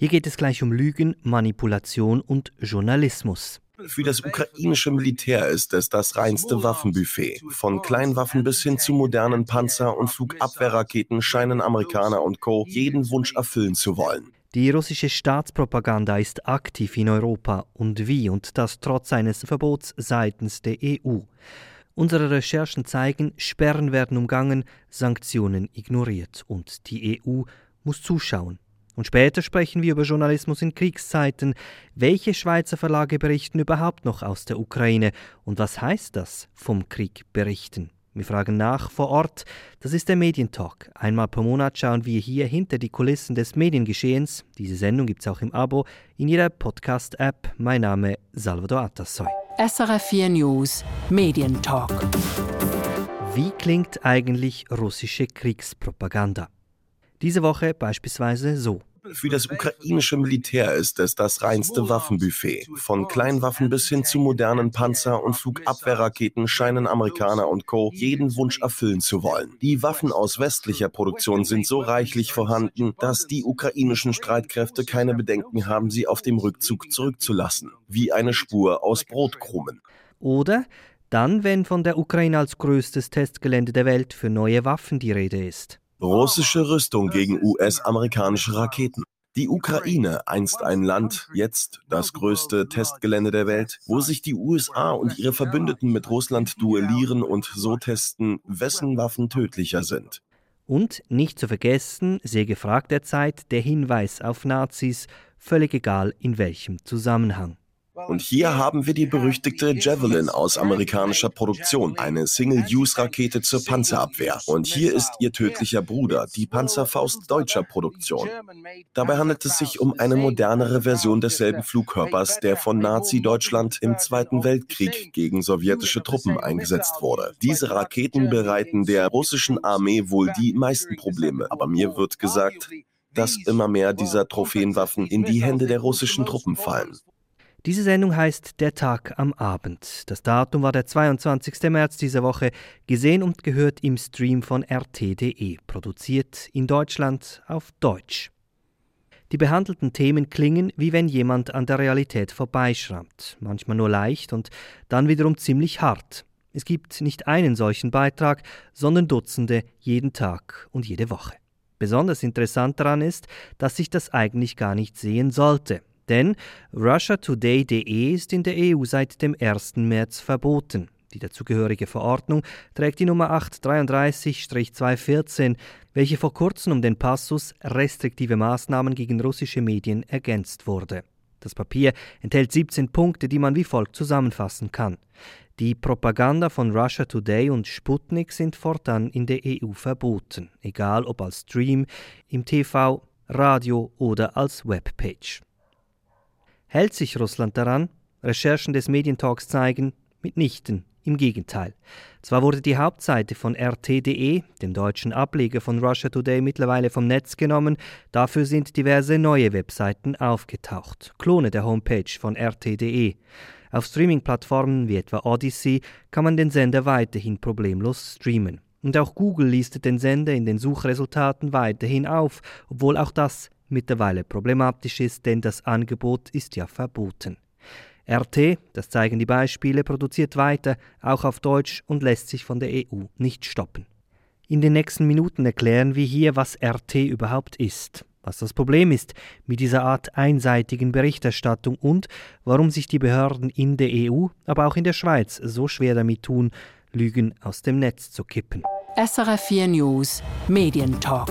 Hier geht es gleich um Lügen, Manipulation und Journalismus. Für das ukrainische Militär ist es das reinste Waffenbuffet. Von Kleinwaffen bis hin zu modernen Panzer- und Flugabwehrraketen scheinen Amerikaner und Co. jeden Wunsch erfüllen zu wollen. Die russische Staatspropaganda ist aktiv in Europa und wie und das trotz eines Verbots seitens der EU. Unsere Recherchen zeigen, Sperren werden umgangen, Sanktionen ignoriert und die EU muss zuschauen. Und später sprechen wir über Journalismus in Kriegszeiten. Welche Schweizer Verlage berichten überhaupt noch aus der Ukraine und was heißt das vom Krieg berichten? Wir fragen nach vor Ort. Das ist der Medientalk. Einmal pro Monat schauen wir hier hinter die Kulissen des Mediengeschehens. Diese Sendung gibt es auch im Abo in jeder Podcast-App. Mein Name Salvador Atassoy. SRF 4 News Medientalk. Wie klingt eigentlich russische Kriegspropaganda? Diese Woche beispielsweise so. Für das ukrainische Militär ist es das reinste Waffenbuffet. Von Kleinwaffen bis hin zu modernen Panzer- und Flugabwehrraketen scheinen Amerikaner und Co. jeden Wunsch erfüllen zu wollen. Die Waffen aus westlicher Produktion sind so reichlich vorhanden, dass die ukrainischen Streitkräfte keine Bedenken haben, sie auf dem Rückzug zurückzulassen. Wie eine Spur aus Brotkrumen. Oder dann, wenn von der Ukraine als größtes Testgelände der Welt für neue Waffen die Rede ist. Russische Rüstung gegen US-amerikanische Raketen. Die Ukraine, einst ein Land, jetzt das größte Testgelände der Welt, wo sich die USA und ihre Verbündeten mit Russland duellieren und so testen, wessen Waffen tödlicher sind. Und nicht zu vergessen, sehr gefragt derzeit, der Hinweis auf Nazis, völlig egal in welchem Zusammenhang. Und hier haben wir die berüchtigte Javelin aus amerikanischer Produktion, eine Single-Use-Rakete zur Panzerabwehr. Und hier ist ihr tödlicher Bruder, die Panzerfaust deutscher Produktion. Dabei handelt es sich um eine modernere Version desselben Flugkörpers, der von Nazi-Deutschland im Zweiten Weltkrieg gegen sowjetische Truppen eingesetzt wurde. Diese Raketen bereiten der russischen Armee wohl die meisten Probleme, aber mir wird gesagt, dass immer mehr dieser Trophäenwaffen in die Hände der russischen Truppen fallen. Diese Sendung heißt Der Tag am Abend. Das Datum war der 22. März dieser Woche, gesehen und gehört im Stream von rt.de, produziert in Deutschland auf Deutsch. Die behandelten Themen klingen, wie wenn jemand an der Realität vorbeischrammt, manchmal nur leicht und dann wiederum ziemlich hart. Es gibt nicht einen solchen Beitrag, sondern Dutzende jeden Tag und jede Woche. Besonders interessant daran ist, dass sich das eigentlich gar nicht sehen sollte. Denn russiatoday.de ist in der EU seit dem 1. März verboten. Die dazugehörige Verordnung trägt die Nummer 833-214, welche vor kurzem um den Passus restriktive Maßnahmen gegen russische Medien ergänzt wurde. Das Papier enthält 17 Punkte, die man wie folgt zusammenfassen kann. Die Propaganda von Russia Today und Sputnik sind fortan in der EU verboten, egal ob als Stream, im TV, Radio oder als Webpage. Hält sich Russland daran? Recherchen des Medientalks zeigen, mitnichten. Im Gegenteil. Zwar wurde die Hauptseite von RT.de, dem deutschen Ableger von Russia Today, mittlerweile vom Netz genommen, dafür sind diverse neue Webseiten aufgetaucht, Klone der Homepage von RT.de. Auf Streaming-Plattformen wie etwa Odyssey kann man den Sender weiterhin problemlos streamen. Und auch Google listet den Sender in den Suchresultaten weiterhin auf, obwohl auch das mittlerweile problematisch ist, denn das Angebot ist ja verboten. RT, das zeigen die Beispiele, produziert weiter, auch auf Deutsch und lässt sich von der EU nicht stoppen. In den nächsten Minuten erklären wir hier, was RT überhaupt ist, was das Problem ist mit dieser Art einseitigen Berichterstattung und warum sich die Behörden in der EU, aber auch in der Schweiz so schwer damit tun, Lügen aus dem Netz zu kippen. SRF 4 News Medientalk.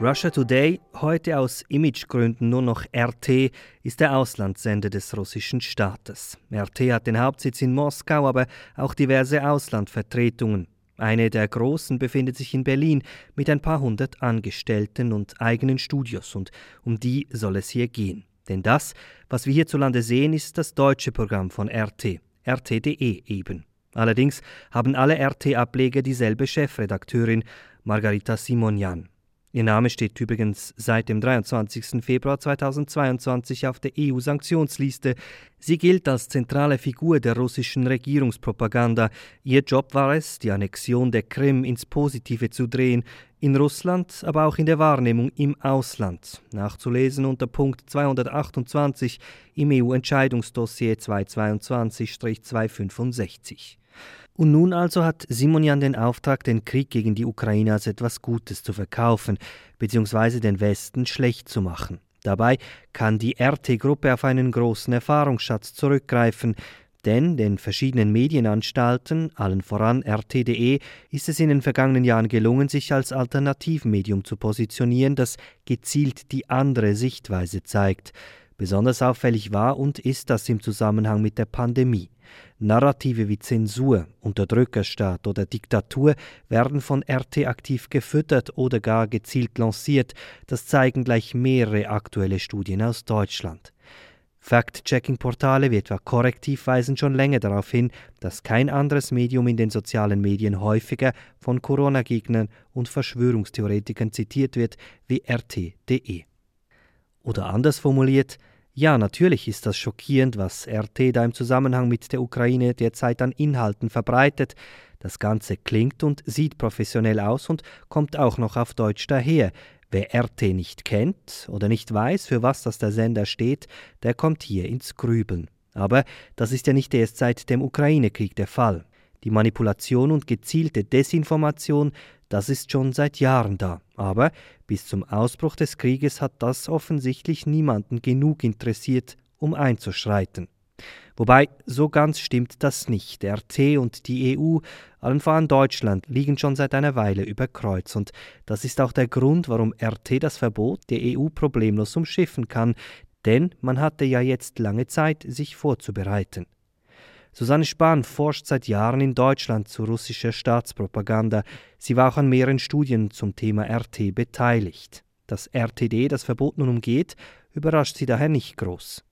Russia Today, heute aus Imagegründen nur noch RT, ist der Auslandssender des russischen Staates. RT hat den Hauptsitz in Moskau, aber auch diverse Auslandvertretungen. Eine der großen befindet sich in Berlin mit ein paar hundert Angestellten und eigenen Studios, und um die soll es hier gehen. Denn das, was wir hierzulande sehen, ist das deutsche Programm von RT, RT.de eben. Allerdings haben alle RT-Ableger dieselbe Chefredakteurin, Margarita Simonian. Ihr Name steht übrigens seit dem 23. Februar 2022 auf der EU-Sanktionsliste. Sie gilt als zentrale Figur der russischen Regierungspropaganda. Ihr Job war es, die Annexion der Krim ins Positive zu drehen, in Russland, aber auch in der Wahrnehmung im Ausland. Nachzulesen unter Punkt 228 im EU-Entscheidungsdossier 222-265. Und nun also hat Simonian den Auftrag, den Krieg gegen die Ukraine als etwas Gutes zu verkaufen, beziehungsweise den Westen schlecht zu machen. Dabei kann die RT-Gruppe auf einen großen Erfahrungsschatz zurückgreifen, denn den verschiedenen Medienanstalten, allen voran RT.de, ist es in den vergangenen Jahren gelungen, sich als Alternativmedium zu positionieren, das gezielt die andere Sichtweise zeigt. Besonders auffällig war und ist das im Zusammenhang mit der Pandemie. Narrative wie Zensur, Unterdrückerstaat oder Diktatur werden von RT aktiv gefüttert oder gar gezielt lanciert. Das zeigen gleich mehrere aktuelle Studien aus Deutschland. Fact-Checking-Portale wie etwa Korrektiv weisen schon länger darauf hin, dass kein anderes Medium in den sozialen Medien häufiger von Corona-Gegnern und Verschwörungstheoretikern zitiert wird wie RT.de. Oder anders formuliert, ja, natürlich ist das schockierend, was RT da im Zusammenhang mit der Ukraine derzeit an Inhalten verbreitet. Das Ganze klingt und sieht professionell aus und kommt auch noch auf Deutsch daher. Wer RT nicht kennt oder nicht weiß, für was das der Sender steht, der kommt hier ins Grübeln. Aber das ist ja nicht erst seit dem Ukraine-Krieg der Fall. Die Manipulation und gezielte Desinformation das ist schon seit Jahren da. Aber bis zum Ausbruch des Krieges hat das offensichtlich niemanden genug interessiert, um einzuschreiten. Wobei, so ganz stimmt das nicht. Der RT und die EU, allen voran Deutschland, liegen schon seit einer Weile über Kreuz. Und das ist auch der Grund, warum RT das Verbot der EU problemlos umschiffen kann. Denn man hatte ja jetzt lange Zeit, sich vorzubereiten. Susanne Spahn forscht seit Jahren in Deutschland zu russischer Staatspropaganda. Sie war auch an mehreren Studien zum Thema RT beteiligt. Dass RTD das Verbot nun umgeht, überrascht sie daher nicht groß.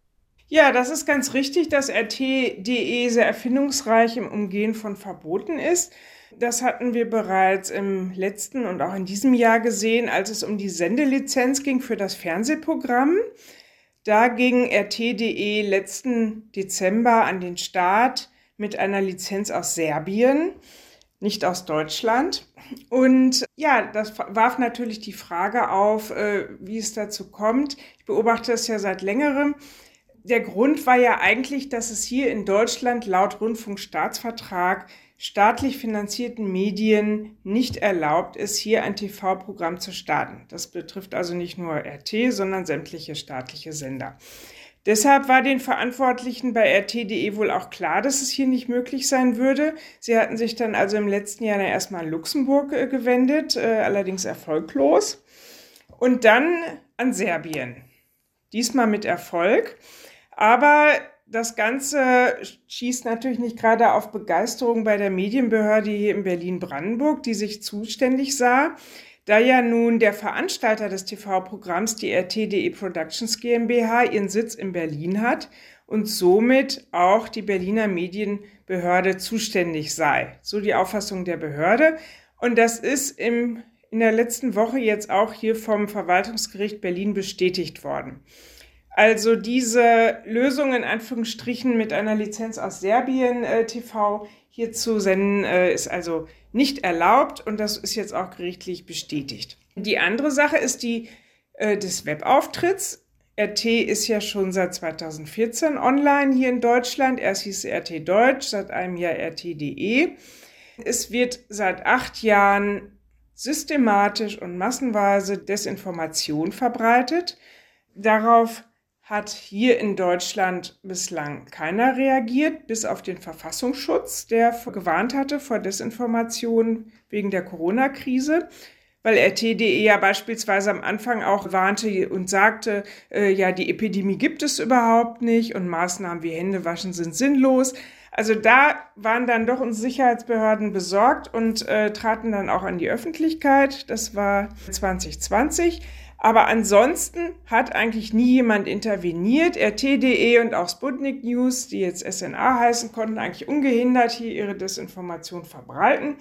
Ja, das ist ganz richtig, dass RT.de sehr erfindungsreich im Umgehen von Verboten ist. Das hatten wir bereits im letzten und auch in diesem Jahr gesehen, als es um die Sendelizenz ging für das Fernsehprogramm. Da ging RT.de letzten Dezember an den Start mit einer Lizenz aus Serbien, nicht aus Deutschland. Und ja, das warf natürlich die Frage auf, äh, wie es dazu kommt. Ich beobachte es ja seit längerem der Grund war ja eigentlich, dass es hier in Deutschland laut Rundfunkstaatsvertrag staatlich finanzierten Medien nicht erlaubt ist, hier ein TV-Programm zu starten. Das betrifft also nicht nur RT, sondern sämtliche staatliche Sender. Deshalb war den Verantwortlichen bei RT.de wohl auch klar, dass es hier nicht möglich sein würde. Sie hatten sich dann also im letzten Jahr erstmal an Luxemburg äh, gewendet, äh, allerdings erfolglos. Und dann an Serbien. Diesmal mit Erfolg. Aber das Ganze schießt natürlich nicht gerade auf Begeisterung bei der Medienbehörde hier in Berlin-Brandenburg, die sich zuständig sah, da ja nun der Veranstalter des TV-Programms, die RTDE Productions GmbH, ihren Sitz in Berlin hat und somit auch die Berliner Medienbehörde zuständig sei. So die Auffassung der Behörde. Und das ist im, in der letzten Woche jetzt auch hier vom Verwaltungsgericht Berlin bestätigt worden. Also diese Lösung in Anführungsstrichen mit einer Lizenz aus Serbien äh, TV hier zu senden, äh, ist also nicht erlaubt und das ist jetzt auch gerichtlich bestätigt. Die andere Sache ist die äh, des Webauftritts. RT ist ja schon seit 2014 online hier in Deutschland. Erst hieß RT Deutsch, seit einem Jahr RT.de. Es wird seit acht Jahren systematisch und massenweise Desinformation verbreitet. Darauf hat hier in Deutschland bislang keiner reagiert, bis auf den Verfassungsschutz, der gewarnt hatte vor Desinformation wegen der Corona-Krise weil RT.de ja beispielsweise am Anfang auch warnte und sagte, äh, ja, die Epidemie gibt es überhaupt nicht und Maßnahmen wie Händewaschen sind sinnlos. Also da waren dann doch unsere Sicherheitsbehörden besorgt und äh, traten dann auch an die Öffentlichkeit. Das war 2020. Aber ansonsten hat eigentlich nie jemand interveniert. RT.de und auch Sputnik News, die jetzt SNA heißen, konnten eigentlich ungehindert hier ihre Desinformation verbreiten.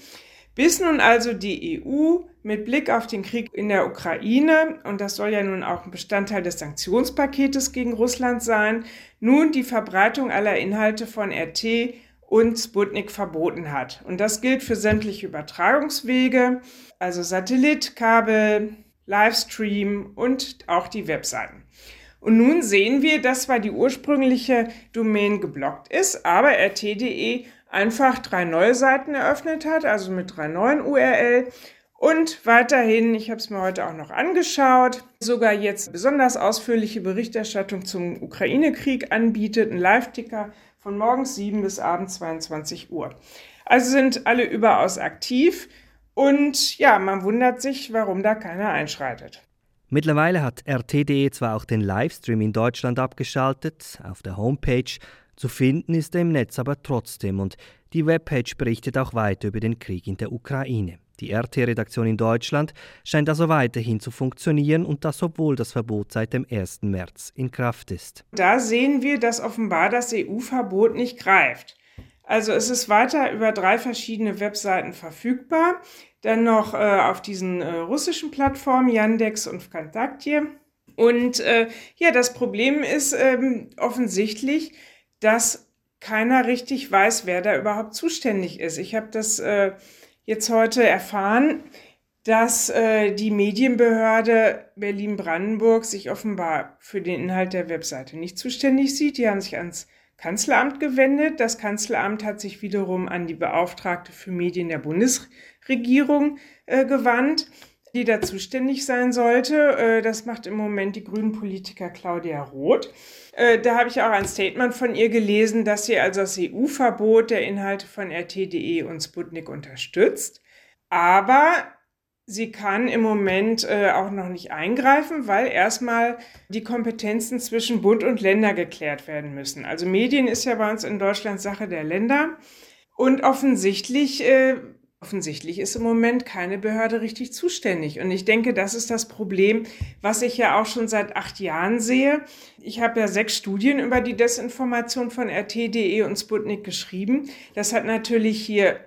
Bis nun also die EU mit Blick auf den Krieg in der Ukraine, und das soll ja nun auch ein Bestandteil des Sanktionspaketes gegen Russland sein, nun die Verbreitung aller Inhalte von RT und Sputnik verboten hat. Und das gilt für sämtliche Übertragungswege, also Satellit, Kabel, Livestream und auch die Webseiten. Und nun sehen wir, dass zwar die ursprüngliche Domain geblockt ist, aber rt.de einfach drei neue Seiten eröffnet hat, also mit drei neuen URL. Und weiterhin, ich habe es mir heute auch noch angeschaut, sogar jetzt besonders ausführliche Berichterstattung zum Ukraine-Krieg anbietet, ein Live-Ticker von morgens 7 bis abends 22 Uhr. Also sind alle überaus aktiv und ja, man wundert sich, warum da keiner einschreitet. Mittlerweile hat RT.de zwar auch den Livestream in Deutschland abgeschaltet, auf der Homepage zu finden ist er im Netz aber trotzdem und die Webpage berichtet auch weiter über den Krieg in der Ukraine. Die RT-Redaktion in Deutschland scheint also weiterhin zu funktionieren und das obwohl das Verbot seit dem 1. März in Kraft ist. Da sehen wir, dass offenbar das EU-Verbot nicht greift. Also es ist weiter über drei verschiedene Webseiten verfügbar. Dann noch äh, auf diesen äh, russischen Plattformen Yandex und Vkontakte. Und äh, ja, das Problem ist ähm, offensichtlich, dass keiner richtig weiß, wer da überhaupt zuständig ist. Ich habe das äh, jetzt heute erfahren, dass äh, die Medienbehörde Berlin-Brandenburg sich offenbar für den Inhalt der Webseite nicht zuständig sieht. Die haben sich ans Kanzleramt gewendet. Das Kanzleramt hat sich wiederum an die Beauftragte für Medien der Bundesregierung äh, gewandt, die da zuständig sein sollte. Äh, das macht im Moment die Grünen-Politiker Claudia Roth. Äh, da habe ich auch ein Statement von ihr gelesen, dass sie also das EU-Verbot der Inhalte von RT.de und Sputnik unterstützt. Aber Sie kann im Moment äh, auch noch nicht eingreifen, weil erstmal die Kompetenzen zwischen Bund und Länder geklärt werden müssen. Also Medien ist ja bei uns in Deutschland Sache der Länder. Und offensichtlich äh, Offensichtlich ist im Moment keine Behörde richtig zuständig. Und ich denke, das ist das Problem, was ich ja auch schon seit acht Jahren sehe. Ich habe ja sechs Studien über die Desinformation von RT.de und Sputnik geschrieben. Das hat natürlich hier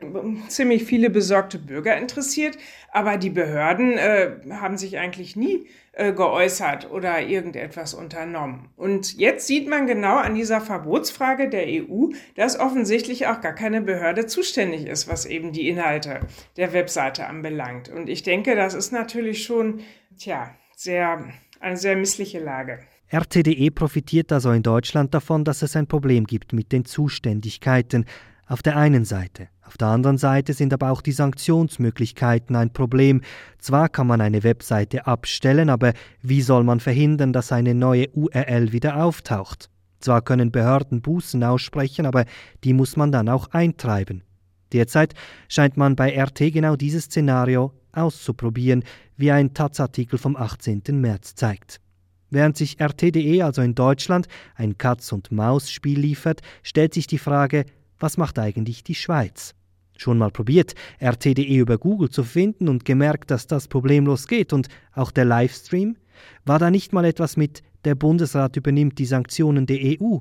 ziemlich viele besorgte Bürger interessiert. Aber die Behörden äh, haben sich eigentlich nie äh, geäußert oder irgendetwas unternommen. Und jetzt sieht man genau an dieser Verbotsfrage der EU, dass offensichtlich auch gar keine Behörde zuständig ist, was eben die Inhalte der Webseite anbelangt. Und ich denke, das ist natürlich schon, tja, sehr, eine sehr missliche Lage. RTDE profitiert also in Deutschland davon, dass es ein Problem gibt mit den Zuständigkeiten. Auf der einen Seite. Auf der anderen Seite sind aber auch die Sanktionsmöglichkeiten ein Problem. Zwar kann man eine Webseite abstellen, aber wie soll man verhindern, dass eine neue URL wieder auftaucht? Zwar können Behörden Bußen aussprechen, aber die muss man dann auch eintreiben. Derzeit scheint man bei RT genau dieses Szenario auszuprobieren, wie ein Taz-Artikel vom 18. März zeigt. Während sich RT.de also in Deutschland ein Katz-und-Maus-Spiel liefert, stellt sich die Frage, was macht eigentlich die Schweiz? Schon mal probiert, RTDE über Google zu finden und gemerkt, dass das problemlos geht und auch der Livestream? War da nicht mal etwas mit der Bundesrat übernimmt die Sanktionen der EU?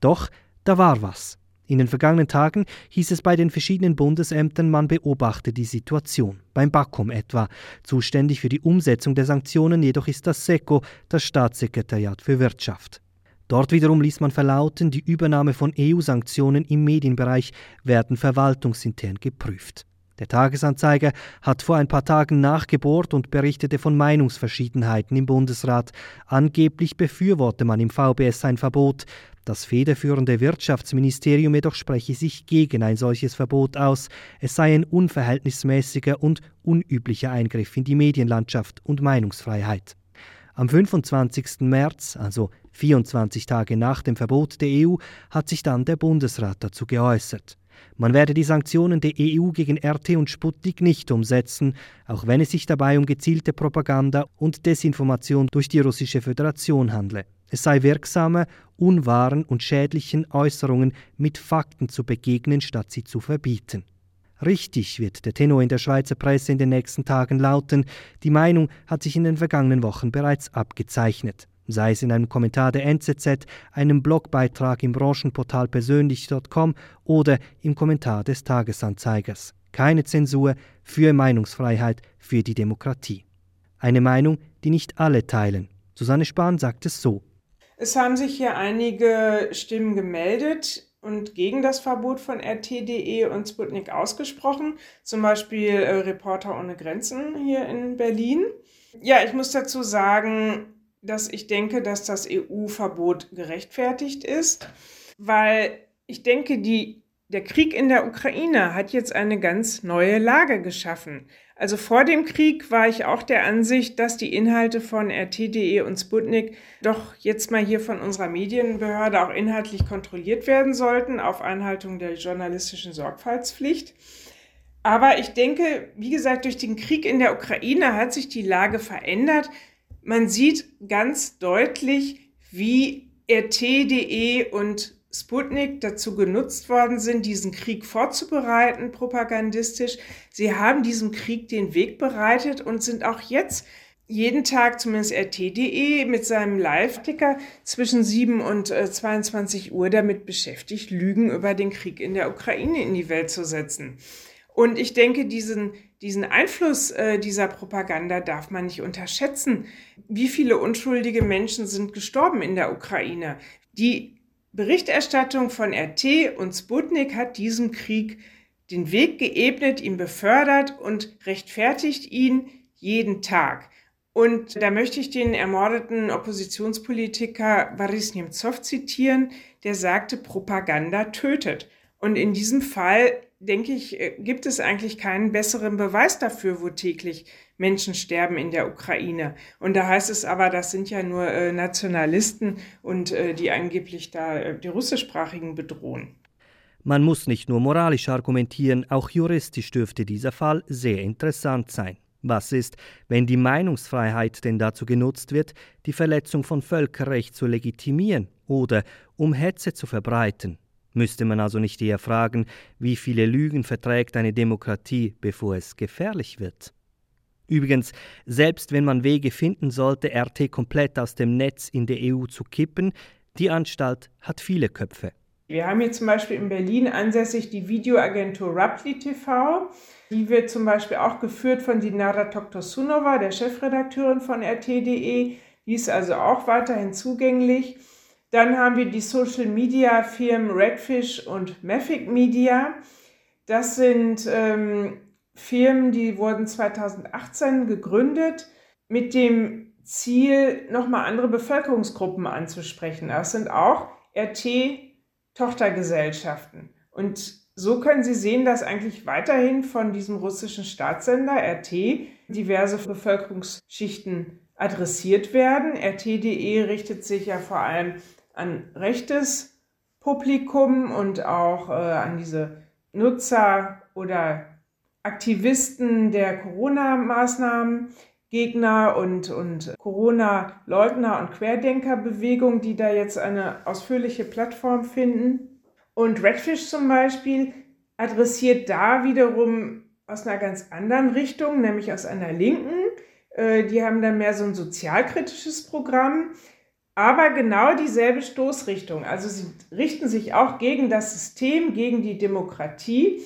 Doch, da war was. In den vergangenen Tagen hieß es bei den verschiedenen Bundesämtern, man beobachte die Situation. Beim BAKOM etwa. Zuständig für die Umsetzung der Sanktionen jedoch ist das SECO, das Staatssekretariat für Wirtschaft. Dort wiederum ließ man verlauten, die Übernahme von EU-Sanktionen im Medienbereich werden verwaltungsintern geprüft. Der Tagesanzeiger hat vor ein paar Tagen nachgebohrt und berichtete von Meinungsverschiedenheiten im Bundesrat. Angeblich befürworte man im VBS ein Verbot. Das federführende Wirtschaftsministerium jedoch spreche sich gegen ein solches Verbot aus. Es sei ein unverhältnismäßiger und unüblicher Eingriff in die Medienlandschaft und Meinungsfreiheit. Am 25. März, also 24 Tage nach dem Verbot der EU, hat sich dann der Bundesrat dazu geäußert. Man werde die Sanktionen der EU gegen RT und Sputnik nicht umsetzen, auch wenn es sich dabei um gezielte Propaganda und Desinformation durch die russische Föderation handle. Es sei wirksamer, unwahren und schädlichen Äußerungen mit Fakten zu begegnen, statt sie zu verbieten. Richtig wird der Tenor in der Schweizer Presse in den nächsten Tagen lauten. Die Meinung hat sich in den vergangenen Wochen bereits abgezeichnet. Sei es in einem Kommentar der NZZ, einem Blogbeitrag im Branchenportal persönlich.com oder im Kommentar des Tagesanzeigers. Keine Zensur für Meinungsfreiheit, für die Demokratie. Eine Meinung, die nicht alle teilen. Susanne Spahn sagt es so. Es haben sich hier einige Stimmen gemeldet und gegen das Verbot von RT.de und Sputnik ausgesprochen, zum Beispiel äh, Reporter ohne Grenzen hier in Berlin. Ja, ich muss dazu sagen, dass ich denke, dass das EU-Verbot gerechtfertigt ist, weil ich denke, die, der Krieg in der Ukraine hat jetzt eine ganz neue Lage geschaffen. Also vor dem Krieg war ich auch der Ansicht, dass die Inhalte von RT.de und Sputnik doch jetzt mal hier von unserer Medienbehörde auch inhaltlich kontrolliert werden sollten, auf Einhaltung der journalistischen Sorgfaltspflicht. Aber ich denke, wie gesagt, durch den Krieg in der Ukraine hat sich die Lage verändert. Man sieht ganz deutlich, wie RT.de und Sputnik dazu genutzt worden sind, diesen Krieg vorzubereiten, propagandistisch. Sie haben diesem Krieg den Weg bereitet und sind auch jetzt jeden Tag, zumindest RT.de, mit seinem Live-Ticker zwischen 7 und 22 äh, Uhr damit beschäftigt, Lügen über den Krieg in der Ukraine in die Welt zu setzen. Und ich denke, diesen, diesen Einfluss äh, dieser Propaganda darf man nicht unterschätzen. Wie viele unschuldige Menschen sind gestorben in der Ukraine? Die Berichterstattung von RT und Sputnik hat diesem Krieg den Weg geebnet, ihn befördert und rechtfertigt ihn jeden Tag. Und da möchte ich den ermordeten Oppositionspolitiker Boris Nemtsov zitieren, der sagte, Propaganda tötet. Und in diesem Fall, denke ich, äh, gibt es eigentlich keinen besseren Beweis dafür, wo täglich Menschen sterben in der Ukraine. Und da heißt es aber, das sind ja nur äh, Nationalisten und äh, die angeblich da äh, die russischsprachigen bedrohen. Man muss nicht nur moralisch argumentieren, auch juristisch dürfte dieser Fall sehr interessant sein. Was ist, wenn die Meinungsfreiheit denn dazu genutzt wird, die Verletzung von Völkerrecht zu legitimieren oder um Hetze zu verbreiten? Müsste man also nicht eher fragen, wie viele Lügen verträgt eine Demokratie, bevor es gefährlich wird? Übrigens, selbst wenn man Wege finden sollte, RT komplett aus dem Netz in der EU zu kippen, die Anstalt hat viele Köpfe. Wir haben hier zum Beispiel in Berlin ansässig die Videoagentur Rapli TV. Die wird zum Beispiel auch geführt von Dinara Toktosunova, der Chefredakteurin von RT.de. Die ist also auch weiterhin zugänglich. Dann haben wir die Social Media Firmen Redfish und Mafic Media. Das sind ähm, Firmen, die wurden 2018 gegründet mit dem Ziel, nochmal andere Bevölkerungsgruppen anzusprechen. Das sind auch RT-Tochtergesellschaften. Und so können Sie sehen, dass eigentlich weiterhin von diesem russischen Staatssender RT diverse Bevölkerungsschichten adressiert werden. RT.de richtet sich ja vor allem an rechtes Publikum und auch äh, an diese Nutzer oder Aktivisten der Corona-Maßnahmen, Gegner und, und Corona-Leugner und Querdenkerbewegung, die da jetzt eine ausführliche Plattform finden. Und Redfish zum Beispiel adressiert da wiederum aus einer ganz anderen Richtung, nämlich aus einer linken. Äh, die haben dann mehr so ein sozialkritisches Programm, aber genau dieselbe Stoßrichtung. Also sie richten sich auch gegen das System, gegen die Demokratie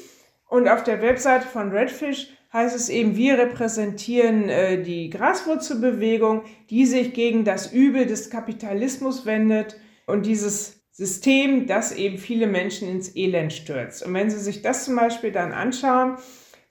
und auf der Webseite von Redfish heißt es eben, wir repräsentieren äh, die Graswurzelbewegung, die sich gegen das Übel des Kapitalismus wendet und dieses System, das eben viele Menschen ins Elend stürzt. Und wenn Sie sich das zum Beispiel dann anschauen,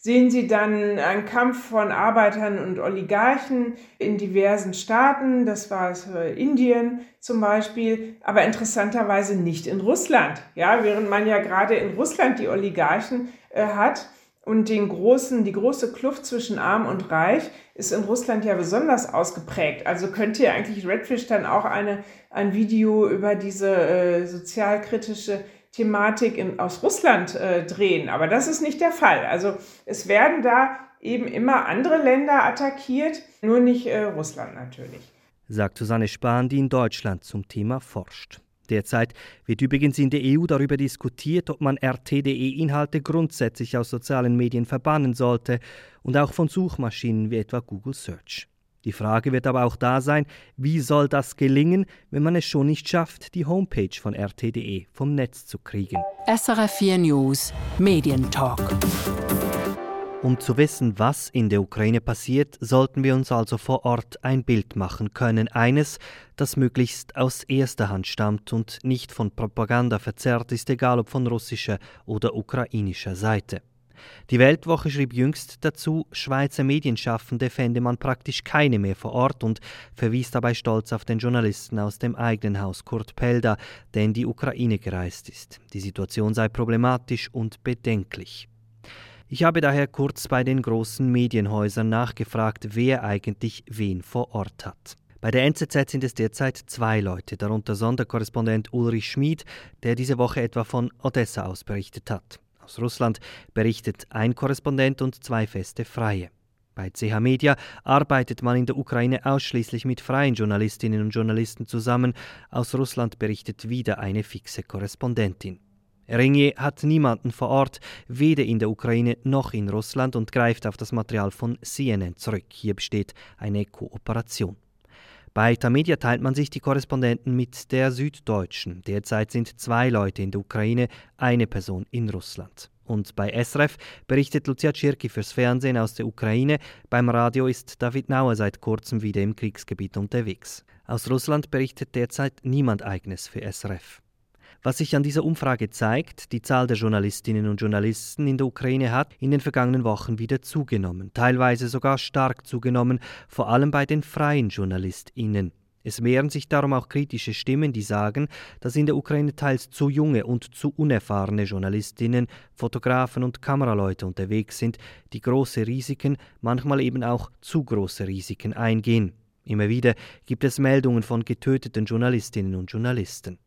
sehen Sie dann einen Kampf von Arbeitern und Oligarchen in diversen Staaten. Das war es äh, Indien zum Beispiel, aber interessanterweise nicht in Russland. Ja, während man ja gerade in Russland die Oligarchen äh, hat und den großen, die große Kluft zwischen Arm und Reich ist in Russland ja besonders ausgeprägt. Also könnte ja eigentlich Redfish dann auch eine, ein Video über diese äh, sozialkritische Thematik in, aus Russland äh, drehen. Aber das ist nicht der Fall. Also es werden da eben immer andere Länder attackiert, nur nicht äh, Russland natürlich. Sagt Susanne Spahn, die in Deutschland zum Thema forscht. Derzeit wird übrigens in der EU darüber diskutiert, ob man RT.de-Inhalte grundsätzlich aus sozialen Medien verbannen sollte und auch von Suchmaschinen wie etwa Google Search. Die Frage wird aber auch da sein, wie soll das gelingen, wenn man es schon nicht schafft, die Homepage von RT.de vom Netz zu kriegen. SRF 4 News Medientalk. Um zu wissen, was in der Ukraine passiert, sollten wir uns also vor Ort ein Bild machen können. Eines, das möglichst aus erster Hand stammt und nicht von Propaganda verzerrt ist, egal ob von russischer oder ukrainischer Seite. Die Weltwoche schrieb jüngst dazu, Schweizer Medienschaffende fände man praktisch keine mehr vor Ort und verwies dabei stolz auf den Journalisten aus dem eigenen Haus Kurt Pelda, der in die Ukraine gereist ist. Die Situation sei problematisch und bedenklich. Ich habe daher kurz bei den großen Medienhäusern nachgefragt, wer eigentlich wen vor Ort hat. Bei der NZZ sind es derzeit zwei Leute, darunter Sonderkorrespondent Ulrich Schmid, der diese Woche etwa von Odessa aus berichtet hat. Aus Russland berichtet ein Korrespondent und zwei feste Freie. Bei CH Media arbeitet man in der Ukraine ausschließlich mit freien Journalistinnen und Journalisten zusammen. Aus Russland berichtet wieder eine fixe Korrespondentin. Ringier hat niemanden vor Ort, weder in der Ukraine noch in Russland und greift auf das Material von CNN zurück. Hier besteht eine Kooperation. Bei Tamedia teilt man sich die Korrespondenten mit der Süddeutschen. Derzeit sind zwei Leute in der Ukraine, eine Person in Russland. Und bei SRF berichtet Lucia Tschirki fürs Fernsehen aus der Ukraine. Beim Radio ist David Nauer seit kurzem wieder im Kriegsgebiet unterwegs. Aus Russland berichtet derzeit niemand eigenes für SRF. Was sich an dieser Umfrage zeigt, die Zahl der Journalistinnen und Journalisten in der Ukraine hat in den vergangenen Wochen wieder zugenommen, teilweise sogar stark zugenommen, vor allem bei den freien Journalistinnen. Es mehren sich darum auch kritische Stimmen, die sagen, dass in der Ukraine teils zu junge und zu unerfahrene Journalistinnen, Fotografen und Kameraleute unterwegs sind, die große Risiken, manchmal eben auch zu große Risiken eingehen. Immer wieder gibt es Meldungen von getöteten Journalistinnen und Journalisten.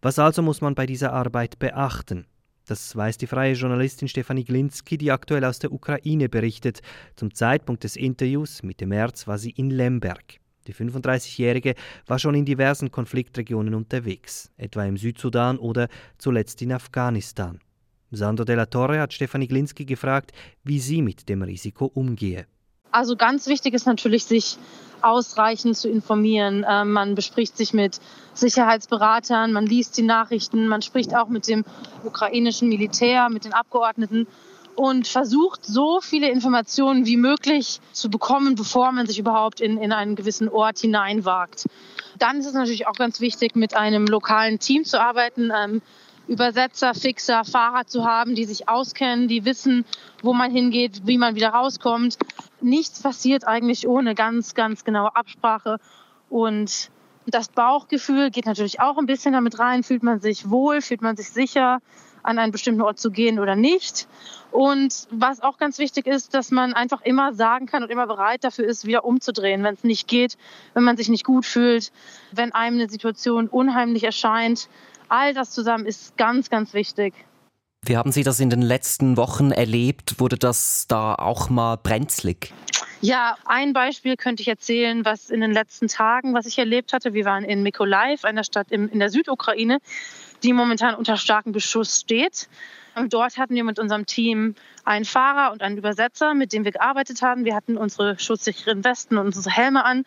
Was also muss man bei dieser Arbeit beachten? Das weiß die freie Journalistin Stefanie Glinski, die aktuell aus der Ukraine berichtet. Zum Zeitpunkt des Interviews Mitte März war sie in Lemberg. Die 35-Jährige war schon in diversen Konfliktregionen unterwegs, etwa im Südsudan oder zuletzt in Afghanistan. Sandro della Torre hat Stefanie Glinski gefragt, wie sie mit dem Risiko umgehe. Also ganz wichtig ist natürlich, sich ausreichend zu informieren. Ähm, man bespricht sich mit Sicherheitsberatern, man liest die Nachrichten, man spricht auch mit dem ukrainischen Militär, mit den Abgeordneten und versucht so viele Informationen wie möglich zu bekommen, bevor man sich überhaupt in, in einen gewissen Ort hineinwagt. Dann ist es natürlich auch ganz wichtig, mit einem lokalen Team zu arbeiten. Ähm, Übersetzer, Fixer, Fahrer zu haben, die sich auskennen, die wissen, wo man hingeht, wie man wieder rauskommt. Nichts passiert eigentlich ohne ganz, ganz genaue Absprache. Und das Bauchgefühl geht natürlich auch ein bisschen damit rein. Fühlt man sich wohl, fühlt man sich sicher, an einen bestimmten Ort zu gehen oder nicht. Und was auch ganz wichtig ist, dass man einfach immer sagen kann und immer bereit dafür ist, wieder umzudrehen, wenn es nicht geht, wenn man sich nicht gut fühlt, wenn einem eine Situation unheimlich erscheint, All das zusammen ist ganz, ganz wichtig. Wie haben Sie das in den letzten Wochen erlebt? Wurde das da auch mal brenzlig? Ja, ein Beispiel könnte ich erzählen, was in den letzten Tagen, was ich erlebt hatte. Wir waren in Mykolaiv, einer Stadt in der Südukraine, die momentan unter starkem Beschuss steht. Und dort hatten wir mit unserem Team einen Fahrer und einen Übersetzer, mit dem wir gearbeitet haben. Wir hatten unsere schutzsicheren Westen und unsere Helme an.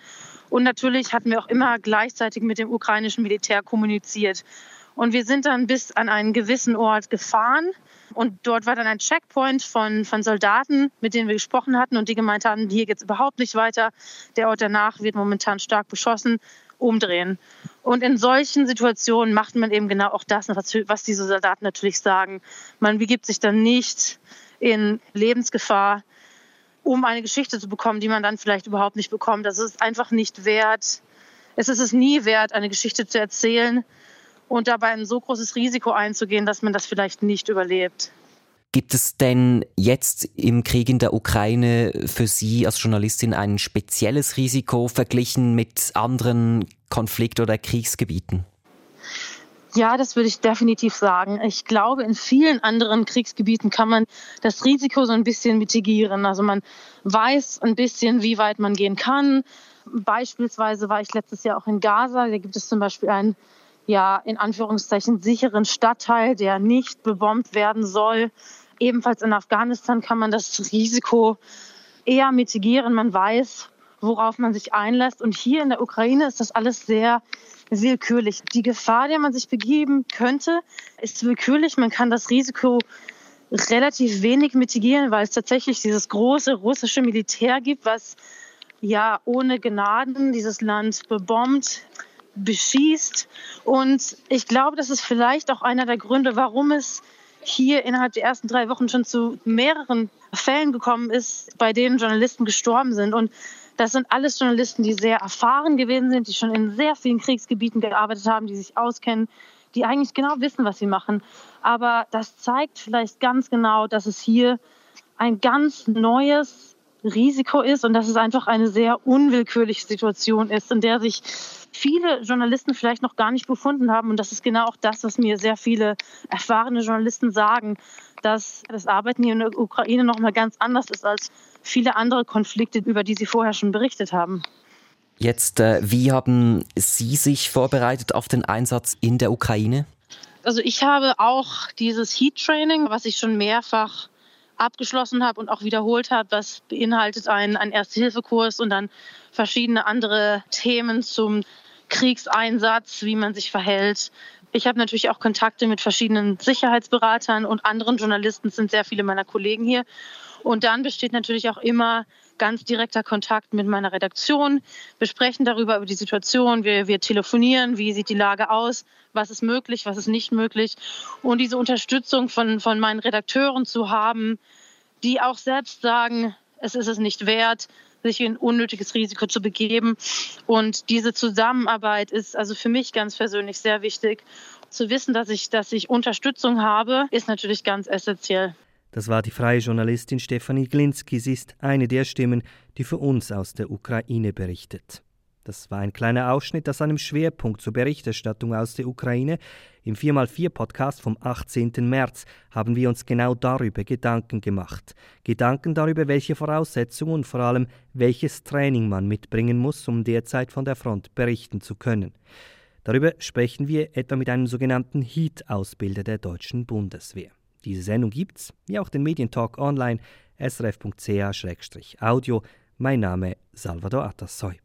Und natürlich hatten wir auch immer gleichzeitig mit dem ukrainischen Militär kommuniziert. Und wir sind dann bis an einen gewissen Ort gefahren. Und dort war dann ein Checkpoint von, von Soldaten, mit denen wir gesprochen hatten und die gemeint haben, hier geht es überhaupt nicht weiter. Der Ort danach wird momentan stark beschossen. Umdrehen. Und in solchen Situationen macht man eben genau auch das, was, was diese Soldaten natürlich sagen. Man begibt sich dann nicht in Lebensgefahr, um eine Geschichte zu bekommen, die man dann vielleicht überhaupt nicht bekommt. Das ist einfach nicht wert. Es ist es nie wert, eine Geschichte zu erzählen, und dabei ein so großes Risiko einzugehen, dass man das vielleicht nicht überlebt. Gibt es denn jetzt im Krieg in der Ukraine für Sie als Journalistin ein spezielles Risiko verglichen mit anderen Konflikt- oder Kriegsgebieten? Ja, das würde ich definitiv sagen. Ich glaube, in vielen anderen Kriegsgebieten kann man das Risiko so ein bisschen mitigieren. Also man weiß ein bisschen, wie weit man gehen kann. Beispielsweise war ich letztes Jahr auch in Gaza. Da gibt es zum Beispiel einen ja in Anführungszeichen sicheren Stadtteil, der nicht bebombt werden soll. Ebenfalls in Afghanistan kann man das Risiko eher mitigieren. Man weiß, worauf man sich einlässt. Und hier in der Ukraine ist das alles sehr willkürlich. Die Gefahr, der man sich begeben könnte, ist willkürlich. Man kann das Risiko relativ wenig mitigieren, weil es tatsächlich dieses große russische Militär gibt, was ja ohne Gnaden dieses Land bebombt, beschießt. Und ich glaube, das ist vielleicht auch einer der Gründe, warum es hier innerhalb der ersten drei Wochen schon zu mehreren Fällen gekommen ist, bei denen Journalisten gestorben sind. Und das sind alles Journalisten, die sehr erfahren gewesen sind, die schon in sehr vielen Kriegsgebieten gearbeitet haben, die sich auskennen, die eigentlich genau wissen, was sie machen. Aber das zeigt vielleicht ganz genau, dass es hier ein ganz neues Risiko ist und dass es einfach eine sehr unwillkürliche Situation ist, in der sich viele Journalisten vielleicht noch gar nicht befunden haben. Und das ist genau auch das, was mir sehr viele erfahrene Journalisten sagen, dass das Arbeiten hier in der Ukraine noch mal ganz anders ist als viele andere Konflikte, über die Sie vorher schon berichtet haben. Jetzt, äh, wie haben Sie sich vorbereitet auf den Einsatz in der Ukraine? Also ich habe auch dieses Heat Training, was ich schon mehrfach abgeschlossen habe und auch wiederholt habe. Das beinhaltet einen, einen Erste-Hilfe-Kurs und dann verschiedene andere Themen zum Kriegseinsatz, wie man sich verhält. Ich habe natürlich auch Kontakte mit verschiedenen Sicherheitsberatern und anderen Journalisten, sind sehr viele meiner Kollegen hier. Und dann besteht natürlich auch immer ganz direkter Kontakt mit meiner Redaktion. Wir sprechen darüber, über die Situation. Wir, wir telefonieren, wie sieht die Lage aus, was ist möglich, was ist nicht möglich. Und diese Unterstützung von, von meinen Redakteuren zu haben, die auch selbst sagen, es ist es nicht wert, sich in unnötiges Risiko zu begeben. Und diese Zusammenarbeit ist also für mich ganz persönlich sehr wichtig. Zu wissen, dass ich, dass ich Unterstützung habe, ist natürlich ganz essentiell. Das war die freie Journalistin Stefanie Glinski. Sie ist eine der Stimmen, die für uns aus der Ukraine berichtet. Das war ein kleiner Ausschnitt aus einem Schwerpunkt zur Berichterstattung aus der Ukraine. Im 4x4-Podcast vom 18. März haben wir uns genau darüber Gedanken gemacht. Gedanken darüber, welche Voraussetzungen und vor allem welches Training man mitbringen muss, um derzeit von der Front berichten zu können. Darüber sprechen wir etwa mit einem sogenannten Heat-Ausbilder der deutschen Bundeswehr. Diese Sendung gibt's, wie auch den Medientalk online, srf.ch-audio. Mein Name Salvador Atassoy.